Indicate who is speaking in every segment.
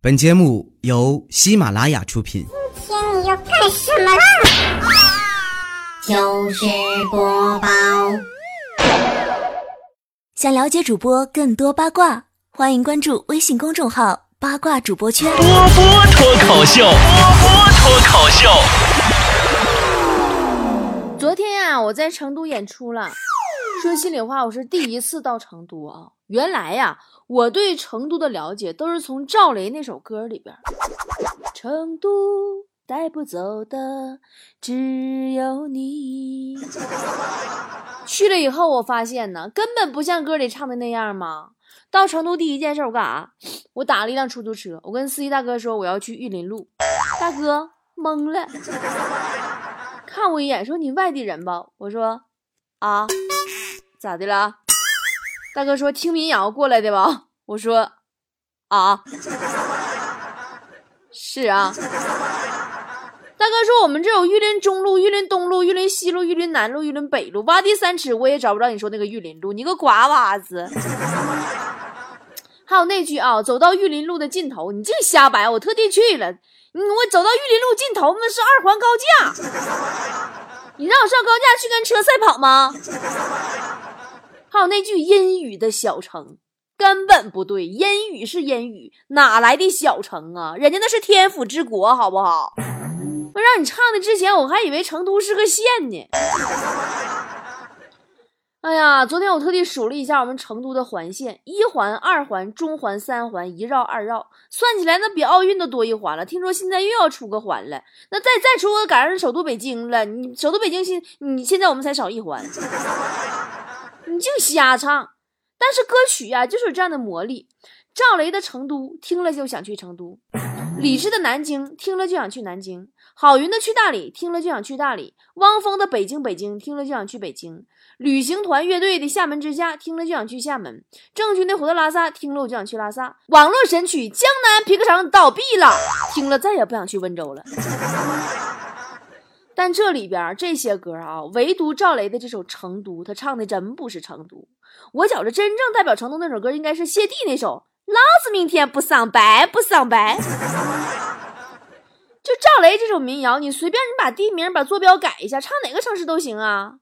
Speaker 1: 本节目由喜马拉雅出品。
Speaker 2: 今天你要干什么啦？
Speaker 3: 就是播报。
Speaker 4: 想了解主播更多八卦，欢迎关注微信公众号“八卦主播圈”。
Speaker 5: 波波脱口秀，波波脱口秀。
Speaker 6: 昨天呀、我在成都演出了。说心里话，我是第一次到成都啊。原来呀、我对成都的了解都是从赵雷那首歌里边。成都带不走的只有你。去了以后，我发现呢，根本不像歌里唱的那样嘛。到成都第一件事，我干啥？我打了一辆出租车，我跟司机大哥说我要去玉林路，大哥懵了，看我一眼说你外地人吧？我说啊，咋的了？大哥说听民谣过来的吧？我说啊，是啊。大哥说我们这有玉林中路、玉林东路、玉林西路、玉林南路、玉林北路，挖地三尺我也找不着你说那个玉林路，你个瓜娃子！还有那句啊，走到玉林路的尽头，你净瞎掰，我特地去了。我走到玉林路尽头，那是二环高架。你让我上高架去跟车赛跑吗？还有那句阴雨的小城，根本不对，阴雨是阴雨，哪来的小城啊？人家那是天府之国，好不好？我让你唱的之前，我还以为成都是个县呢。哎呀，昨天我特地数了一下我们成都的环线：一环、二环、中环、三环，一绕、二绕，算起来那比奥运都多一环了。听说现在又要出个环了，那再再出个赶上首都北京了。你首都北京现你现在我们才少一环，你净瞎唱。但是歌曲呀、就是有这样的魔力。赵雷的《成都》听了就想去成都，李志的《南京》听了就想去南京，郝云的《去大理》听了就想去大理，汪峰的《北京北京》听了就想去北京，旅行团乐队的《厦门之夏》听了就想去厦门，郑钧的《回到拉萨》听了我就想去拉萨，网络神曲《江南皮革厂》倒闭了，听了再也不想去温州了。但这里边这些歌啊，唯独赵雷的这首《成都》，他唱的真不是成都。我觉着真正代表成都那首歌应该是谢帝那首《老子明天不上班不上班》。就赵雷这首民谣，你随便你把地名、把坐标改一下，唱哪个城市都行啊。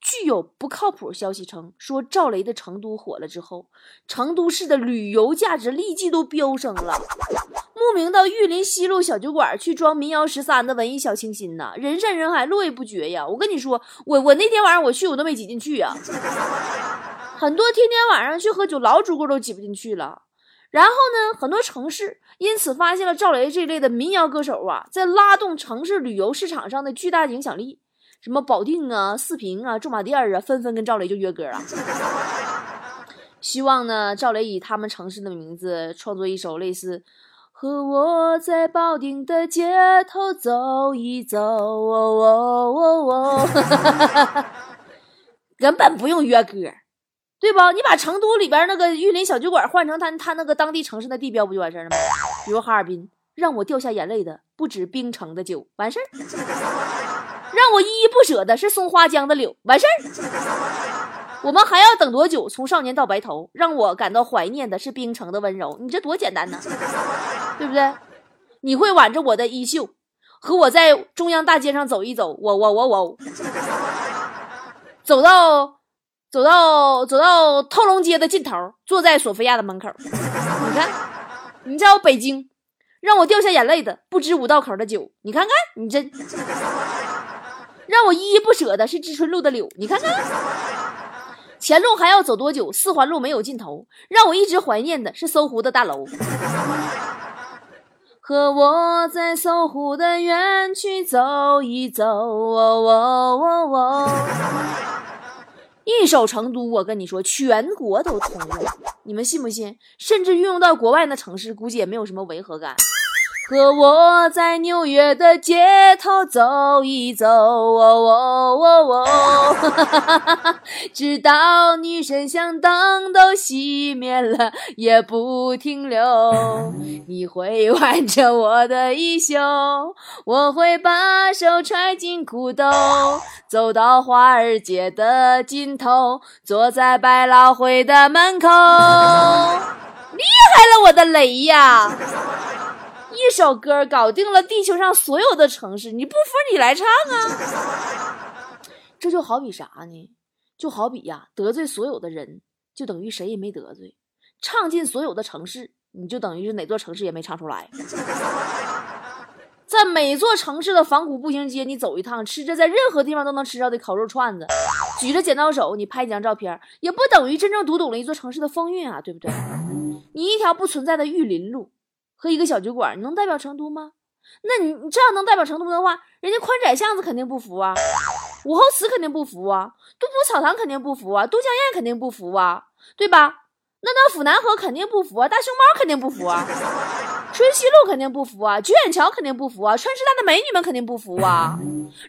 Speaker 6: 据有不靠谱消息称，说赵雷的《成都》火了之后，成都市的旅游价值立即都飙升了。慕名到玉林西路小酒馆去装民谣十三的文艺小清新呐，人山人海，络绎不绝呀！我跟你说，我我那天晚上我去，我都没挤进去呀。很多天天晚上去喝酒老主顾都挤不进去了。然后呢，很多城市因此发现了赵雷这类的民谣歌手啊，在拉动城市旅游市场上的巨大影响力。什么保定啊、四平啊、驻马店啊，纷纷跟赵雷就约歌了。希望呢，赵雷以他们城市的名字创作一首类似“和我在保定的街头走一走”，哦哦哦哦根本不用约歌，对吧？你把成都里边那个玉林小酒馆换成他他那个当地城市的地标，不就完事儿了吗？比如哈尔滨，让我掉下眼泪的不止冰城的酒，完事儿；让我依依不舍的是松花江的柳，完事儿。我们还要等多久？从少年到白头，让我感到怀念的是冰城的温柔。你这多简单呢，对不对？你会挽着我的衣袖，和我在中央大街上走一走。我我我我，走到走到走到透龙街的尽头，坐在索菲亚的门口。你看，你在我北京，让我掉下眼泪的不止五道口的酒。你看看，你这让我依依不舍的是知春路的柳。你看看。前路还要走多久？四环路没有尽头，让我一直怀念的是搜狐的大楼。和我在搜狐的园区走一走，哦哦哦哦。一首《成都》，我跟你说，全国都通用，你们信不信？甚至运用到国外那城市，估计也没有什么违和感。和我在纽约的街头走一走，哦哦哦哦，直到女神像灯都熄灭了也不停留。你会挽着我的衣袖，我会把手揣进裤兜，走到华尔街的尽头，坐在百老汇的门口。厉害了，我的雷呀！一首歌搞定了地球上所有的城市，你不服你来唱啊！这就好比啥呢？就好比呀，得罪所有的人，就等于谁也没得罪；唱进所有的城市，你就等于是哪座城市也没唱出来。在每座城市的仿古步行街，你走一趟，吃着在任何地方都能吃到的烤肉串子，举着剪刀手，你拍几张照片，也不等于真正读懂了一座城市的风韵啊，对不对？你一条不存在的玉林路和一个小酒馆，你能代表成都吗？那你你这样能代表成都的话，人家宽窄巷子肯定不服啊，武侯祠肯定不服啊，杜甫草堂肯定不服啊，都江堰肯定不服啊，对吧？那那府南河肯定不服啊，大熊猫肯定不服啊，春熙路肯定不服啊，九眼桥肯定不服啊，川师大的美女们肯定不服啊，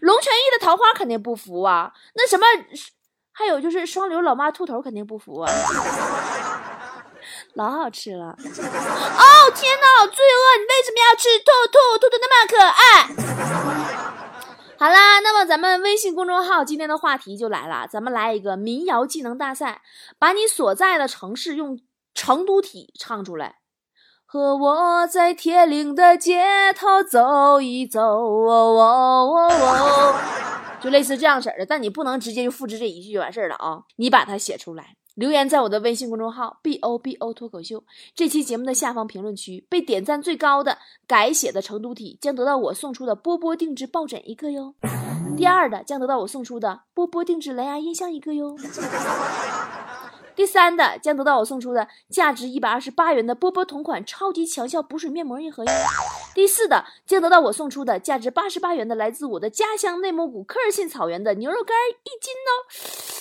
Speaker 6: 龙泉驿的桃花肯定不服啊，那什么，还有就是双流老妈兔头肯定不服啊，老好吃了。哦天哪，罪恶！你为什么要吃兔兔？兔兔那么可爱。好啦，那么咱们微信公众号今天的话题就来了，咱们来一个民谣技能大赛，把你所在的城市用成都体唱出来。和我在铁岭的街头走一走，哦哦哦，就类似这样式的，但你不能直接就复制这一句就完事儿了啊，你把它写出来。留言在我的微信公众号 b o b o 脱口秀。这期节目的下方评论区，被点赞最高的改写的成都体将得到我送出的波波定制抱枕一个哟，第二的将得到我送出的波波定制蓝牙音箱一个哟，第三的将得到我送出的价值一百二十八元的波波同款超级强效补水面膜一盒哟，第四的将得到我送出的价值八十八元的来自我的家乡内蒙古科尔沁草原的牛肉干一斤哦。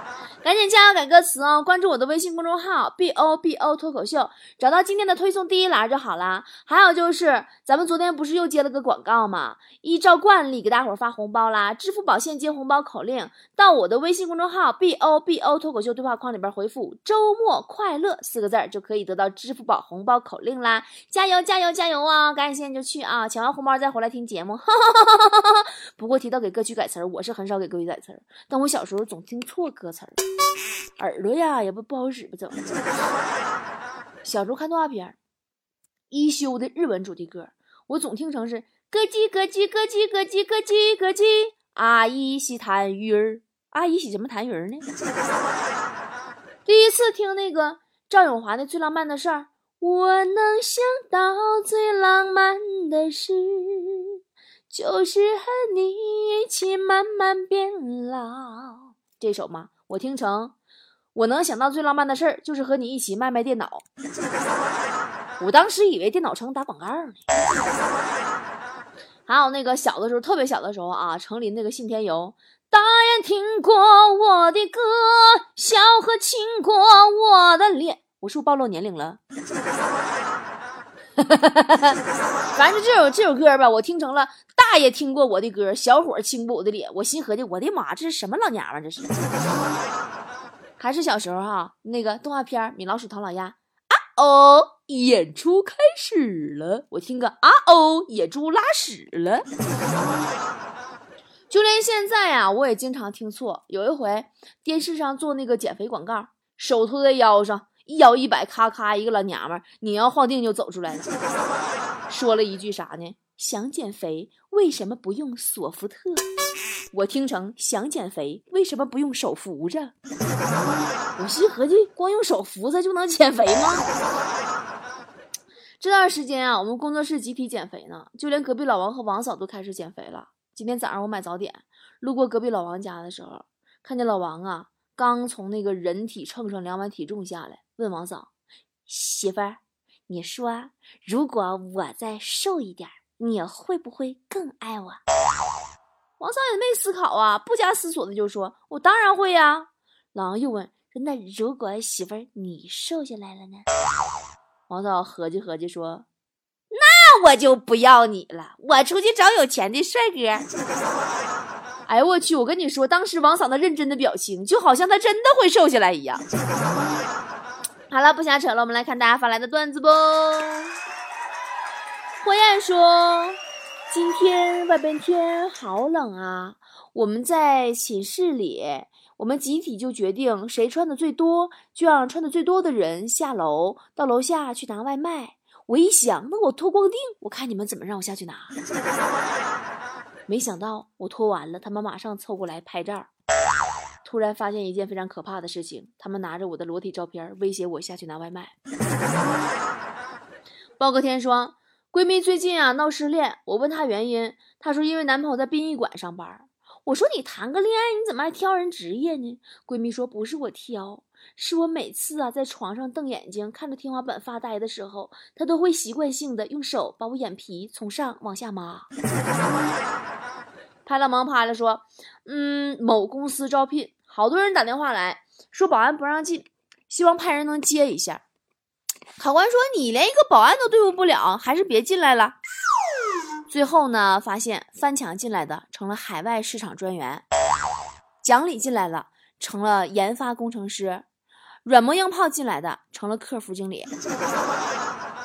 Speaker 6: 赶紧加油改歌词哦！关注我的微信公众号 b o b o 脱口秀，找到今天的推送第一栏就好啦。还有就是，咱们昨天不是又接了个广告吗？依照惯例给大伙儿发红包啦！支付宝现金红包口令到我的微信公众号 b o b o 脱口秀对话框里边回复“周末快乐”四个字儿，就可以得到支付宝红包口令啦！加油加油加油啊！赶紧现在就去啊！抢完红包再回来听节目。不过提到给歌曲改词儿，我是很少给歌曲改词儿，但我小时候总听错歌词儿。耳朵呀，也不不好使吧？怎么？小时候看动画片，一休的日文主题歌，我总听成是咯叽咯叽咯叽咯叽咯叽咯叽。阿姨洗痰鱼儿，阿姨洗什么痰鱼儿呢？第一次听那个赵咏华的《最浪漫的事儿》，我能想到最浪漫的事，就是和你一起慢慢变老。这首吗？我听成，我能想到最浪漫的事儿就是和你一起卖卖电脑。我当时以为电脑城打广告呢。还有那个小的时候，特别小的时候啊，城里那个信天游，大雁听过我的歌，笑和亲过我的脸。我是不是暴露年龄了？反正这首这首歌吧，我听成了大爷听过我的歌，小伙亲过我的脸。我心合计，我的妈，这是什么老娘们？这是？还是小时候哈，那个动画片《米老鼠、唐老鸭》啊哦，演出开始了。我听个啊哦，野猪拉屎了。就连现在啊，我也经常听错。有一回电视上做那个减肥广告，手托在腰上。一摇一摆，咔咔，一个老娘们儿你要晃腚就走出来了，说了一句啥呢？想减肥为什么不用索福特？我听成想减肥为什么不用手扶着？我心合计，光用手扶着就能减肥吗？这段时间啊，我们工作室集体减肥呢，就连隔壁老王和王嫂都开始减肥了。今天早上我买早点，路过隔壁老王家的时候，看见老王啊，刚从那个人体秤上量完体重下来。问王嫂：“媳妇儿，你说，如果我再瘦一点，你会不会更爱我？”王嫂也没思考啊，不加思索的就说：“我当然会呀。”狼又问：“那如果媳妇儿你瘦下来了呢？”王嫂合计合计说：“那我就不要你了，我出去找有钱的帅哥。”哎呦我去！我跟你说，当时王嫂那认真的表情，就好像她真的会瘦下来一样。好了，不瞎扯了，我们来看大家发来的段子不？火焰说：“今天外边天好冷啊，我们在寝室里，我们集体就决定，谁穿的最多，就让穿的最多的人下楼到楼下去拿外卖。我一想，那我脱光腚，我看你们怎么让我下去拿。没想到我脱完了，他们马上凑过来拍照。突然发现一件非常可怕的事情，他们拿着我的裸体照片威胁我下去拿外卖。报个天说，闺蜜最近啊闹失恋，我问她原因，她说因为男朋友在殡仪馆上班。我说你谈个恋爱，你怎么还挑人职业呢？闺蜜说不是我挑，是我每次啊在床上瞪眼睛看着天花板发呆的时候，她都会习惯性的用手把我眼皮从上往下抹。拍了忙拍了说，嗯，某公司招聘，好多人打电话来说保安不让进，希望派人能接一下。考官说你连一个保安都对付不了，还是别进来了。最后呢，发现翻墙进来的成了海外市场专员，讲理进来了成了研发工程师，软磨硬泡进来的成了客服经理，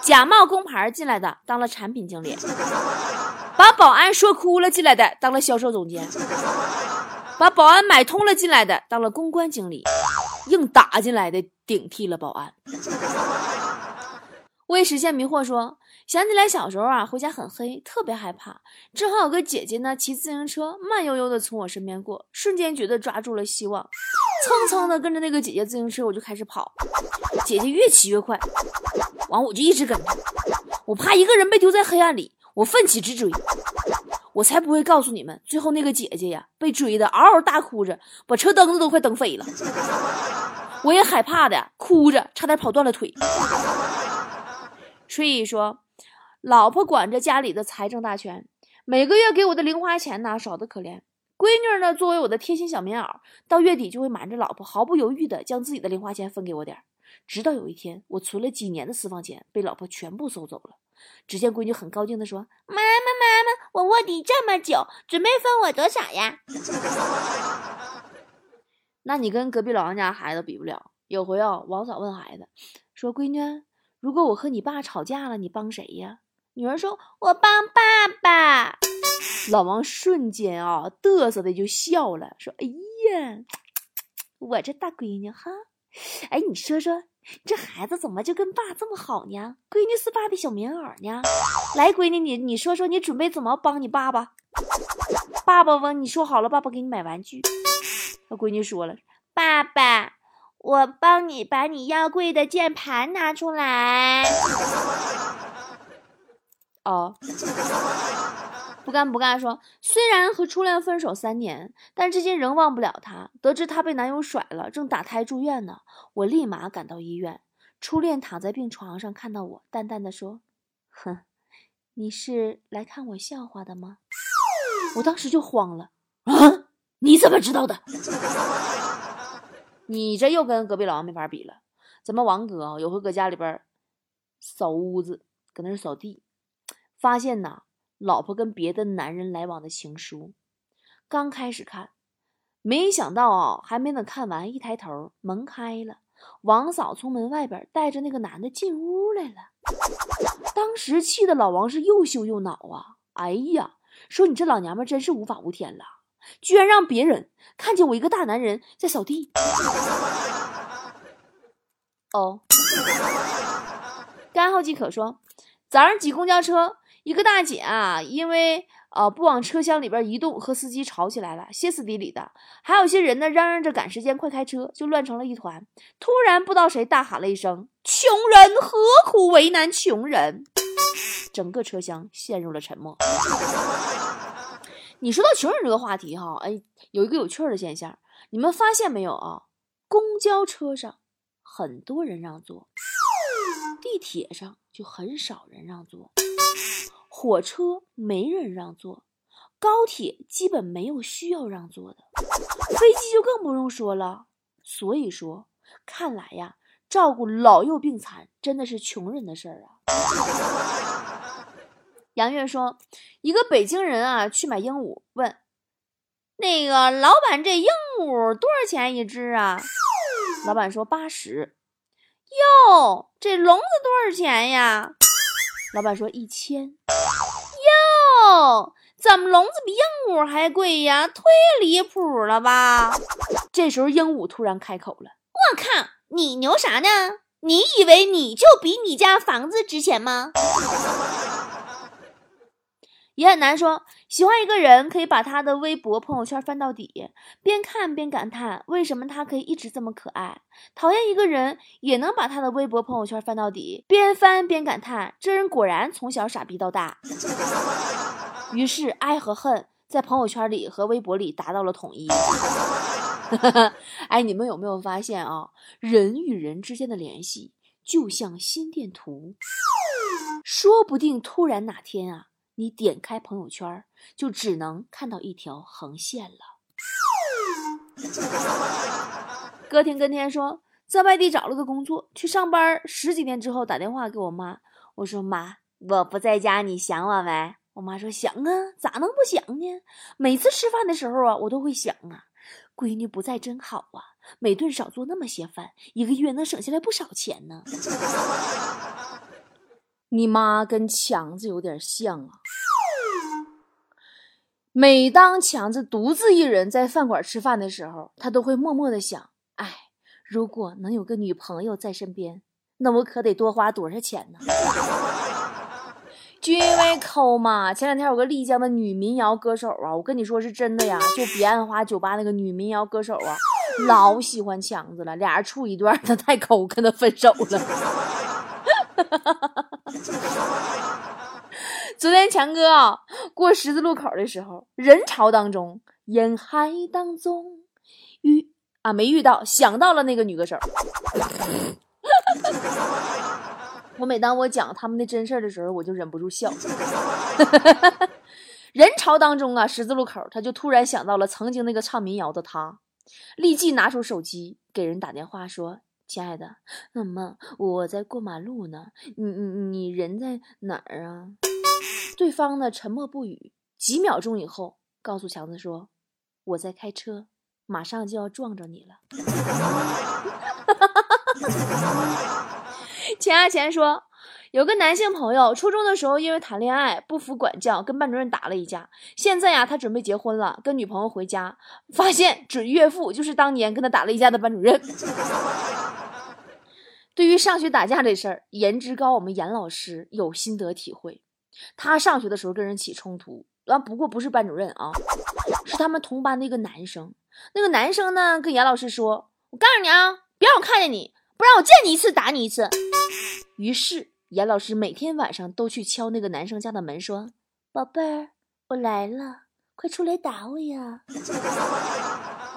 Speaker 6: 假冒工牌进来的当了产品经理，把保安说哭了进来的当了销售总监，把保安买通了进来的当了公关经理，硬打进来的顶替了保安。为实现迷惑说。想起来小时候啊，回家很黑，特别害怕。正好有个姐姐呢，骑自行车慢悠悠的从我身边过，瞬间觉得抓住了希望，蹭蹭的跟着那个姐姐自行车，我就开始跑。姐姐越骑越快，完我就一直跟着。我怕一个人被丢在黑暗里，我奋起直追。我才不会告诉你们，最后那个姐姐呀，被追的嗷嗷大哭着，把车灯子都快蹬飞了。我也害怕的，哭着差点跑断了腿。所以说。老婆管着家里的财政大权，每个月给我的零花钱呢少得可怜。闺女呢作为我的贴心小棉袄，到月底就会瞒着老婆，毫不犹豫的将自己的零花钱分给我点儿。直到有一天，我存了几年的私房钱被老婆全部收走了。只见闺女很高兴的说：“妈妈，妈妈，我卧底这么久，准备分我多少呀？” 那你跟隔壁老王家孩子比不了。有回啊，王嫂问孩子说：“闺女，如果我和你爸吵架了，你帮谁呀？”女儿说：“我帮爸爸。”老王瞬间啊嘚瑟的就笑了，说：“哎呀，我这大闺女哈，哎，你说说，这孩子怎么就跟爸这么好呢？闺女是爸的小棉袄呢。来，闺女，你你说说，你准备怎么帮你爸爸？爸爸问你说好了，爸爸给你买玩具。他闺女说了：“爸爸，我帮你把你腰柜的键盘拿出来。”哦，不干不干，说虽然和初恋分手三年，但至今仍忘不了他。得知他被男友甩了，正打胎住院呢，我立马赶到医院。初恋躺在病床上，看到我，淡淡的说：“哼，你是来看我笑话的吗？”我当时就慌了，啊，你怎么知道的？你这又跟隔壁老王没法比了。咱们王哥啊，有回搁家里边扫屋子，搁那扫地。发现呐，老婆跟别的男人来往的情书，刚开始看，没想到啊，还没等看完，一抬头，门开了，王嫂从门外边带着那个男的进屋来了。当时气的老王是又羞又恼啊！哎呀，说你这老娘们真是无法无天了，居然让别人看见我一个大男人在扫地。哦，干后即可说，早上挤公交车。一个大姐啊，因为呃不往车厢里边移动，和司机吵起来了，歇斯底里的。还有些人呢，嚷嚷着赶时间，快开车，就乱成了一团。突然，不知道谁大喊了一声：“穷人何苦为难穷人？”整个车厢陷入了沉默。你说到穷人这个话题哈，哎，有一个有趣的现象，你们发现没有啊？公交车上很多人让座，地铁上就很少人让座。火车没人让座，高铁基本没有需要让座的，飞机就更不用说了。所以说，看来呀，照顾老幼病残真的是穷人的事儿啊。杨月说，一个北京人啊去买鹦鹉，问那个老板：“这鹦鹉多少钱一只啊？”老板说：“八十。”哟，这笼子多少钱呀？老板说：“一千。”哟，怎么笼子比鹦鹉还贵呀？忒离谱了吧！这时候鹦鹉突然开口了：“我靠，你牛啥呢？你以为你就比你家房子值钱吗？”也很难说，喜欢一个人可以把他的微博、朋友圈翻到底，边看边感叹为什么他可以一直这么可爱；讨厌一个人也能把他的微博、朋友圈翻到底，边翻边感叹这人果然从小傻逼到大。于是，爱和恨在朋友圈里和微博里达到了统一。哎，你们有没有发现啊？人与人之间的联系就像心电图，说不定突然哪天啊。你点开朋友圈，就只能看到一条横线了。歌天跟天说，在外地找了个工作，去上班十几天之后，打电话给我妈，我说妈，我不在家，你想我没？我妈说想啊，咋能不想呢？每次吃饭的时候啊，我都会想啊，闺女不在真好啊，每顿少做那么些饭，一个月能省下来不少钱呢。你妈跟强子有点像啊。每当强子独自一人在饭馆吃饭的时候，他都会默默的想：哎，如果能有个女朋友在身边，那我可得多花多少钱呢？就因为抠嘛。前两天有个丽江的女民谣歌手啊，我跟你说是真的呀，就彼岸花酒吧那个女民谣歌手啊，老喜欢强子了，俩人处一段，他太抠，跟他分手了。昨天强哥啊过十字路口的时候，人潮当中，人海当中遇啊没遇到，想到了那个女歌手。我每当我讲他们的真事儿的时候，我就忍不住笑。人潮当中啊，十字路口，他就突然想到了曾经那个唱民谣的他，立即拿出手机给人打电话说：“亲爱的，那么我在过马路呢，你你你人在哪儿啊？”对方呢沉默不语，几秒钟以后，告诉强子说：“我在开车，马上就要撞着你了。”钱阿钱说，有个男性朋友，初中的时候因为谈恋爱不服管教，跟班主任打了一架。现在呀，他准备结婚了，跟女朋友回家，发现准岳父就是当年跟他打了一架的班主任。对于上学打架这事儿，颜值高，我们严老师有心得体会。他上学的时候跟人起冲突，完不过不是班主任啊，是他们同班的一个男生。那个男生呢，跟严老师说：“我告诉你啊，别让我看见你，不然我见你一次打你一次。”于是严老师每天晚上都去敲那个男生家的门，说：“宝贝儿，我来了，快出来打我呀。”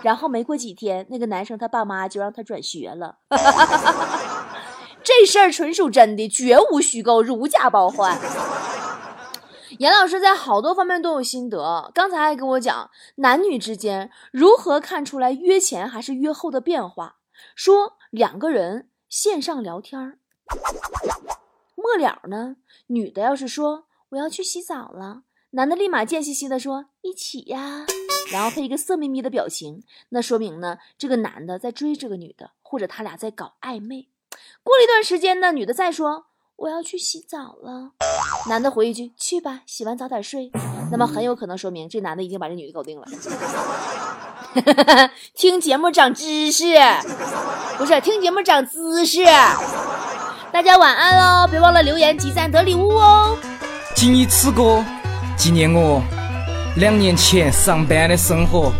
Speaker 6: 然后没过几天，那个男生他爸妈就让他转学了。这事儿纯属真的，绝无虚构，如假包换。严老师在好多方面都有心得，刚才还跟我讲男女之间如何看出来约前还是约后的变化。说两个人线上聊天末了呢，女的要是说我要去洗澡了，男的立马贱兮兮的说一起呀，然后配一个色眯眯的表情，那说明呢这个男的在追这个女的，或者他俩在搞暧昧。过了一段时间呢，女的再说。我要去洗澡了，男的回一句：“去吧，洗完早点睡。”那么很有可能说明这男的已经把这女的搞定了。听节目长知识，不是听节目长姿势。大家晚安喽，别忘了留言集赞得礼物哦。
Speaker 7: 谨以此歌纪念我两年前上班的生活。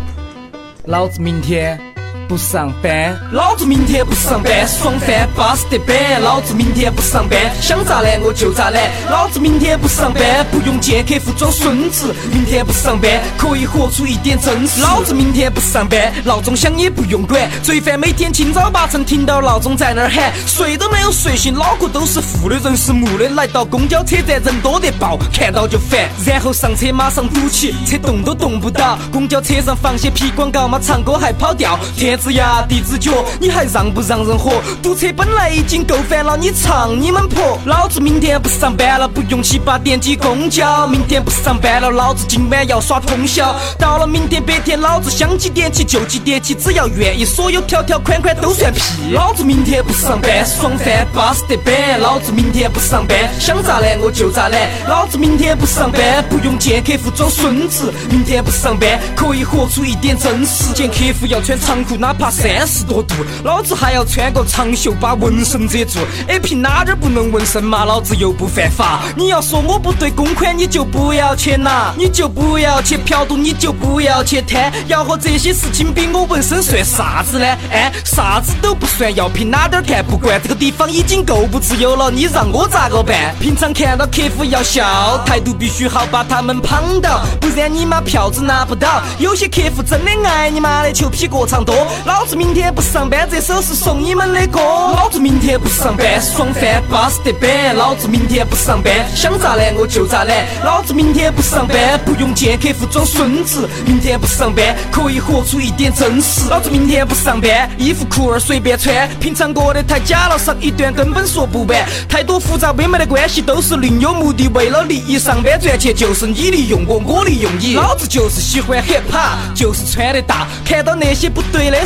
Speaker 7: 老子明天。不上班，老子明天不上班，爽翻巴适得板。老子明天不上班，想咋懒我就咋懒。老子明天不上班，不用见客户装孙子。明天不上班，可以活出一点真实。老子明天不上班，闹钟响也不用管。罪犯每天清早八晨听到闹钟在那儿喊，睡都没有睡醒，脑壳都是负的，人是木的。来到公交车站，人多得爆，看到就烦。然后上车马上堵起，车动都动不到。公交车上放些屁广告嘛，唱歌还跑调。天。子牙底子脚，你还让不让人活？堵车本来已经够烦了，你唱你们婆！老子明天不上班了，不用七八点挤公交。明天不上班了，老子今晚要耍通宵。到了明天白天，老子想几点起就几点起，只要愿意，所有条条款款都算屁。老子明天不上班，爽翻巴适得板。老子明天不上班，想咋懒我就咋懒。老子明天不上班，不用见客户装孙子。明天不上班，可以活出一点真实。见客户要穿长裤，哪怕三十多度，老子还要穿个长袖把纹身遮住。哎，凭哪点不能纹身嘛？老子又不犯法。你要说我不对公款，你就不要去拿，你就不要去嫖赌，你就不要去贪。要和这些事情比，我纹身算啥子呢？哎，啥子都不算，要凭哪点看不惯？这个地方已经够不自由了，你让我咋个办？平常看到客户要笑，态度必须好，把他们捧到，不然你妈票子拿不到。有些客户真的爱你妈的，求批过长多。老子明天不上班，这首是送你们的歌。老子明天不上班，爽翻巴适得板。老子明天不上班，想咋懒我就咋懒。老子明天不上班，不用见客户装孙子。明天不上班，可以活出一点真实。老子明天不上班，衣服裤儿随便穿，平常过得太假了，上一段根本说不完。太多复杂没没的关系都是另有目的，为了利益上班赚钱，就是你利用我，我利用你。老子就是喜欢 hiphop，就是穿得大。看到那些不对的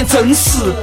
Speaker 7: 真实。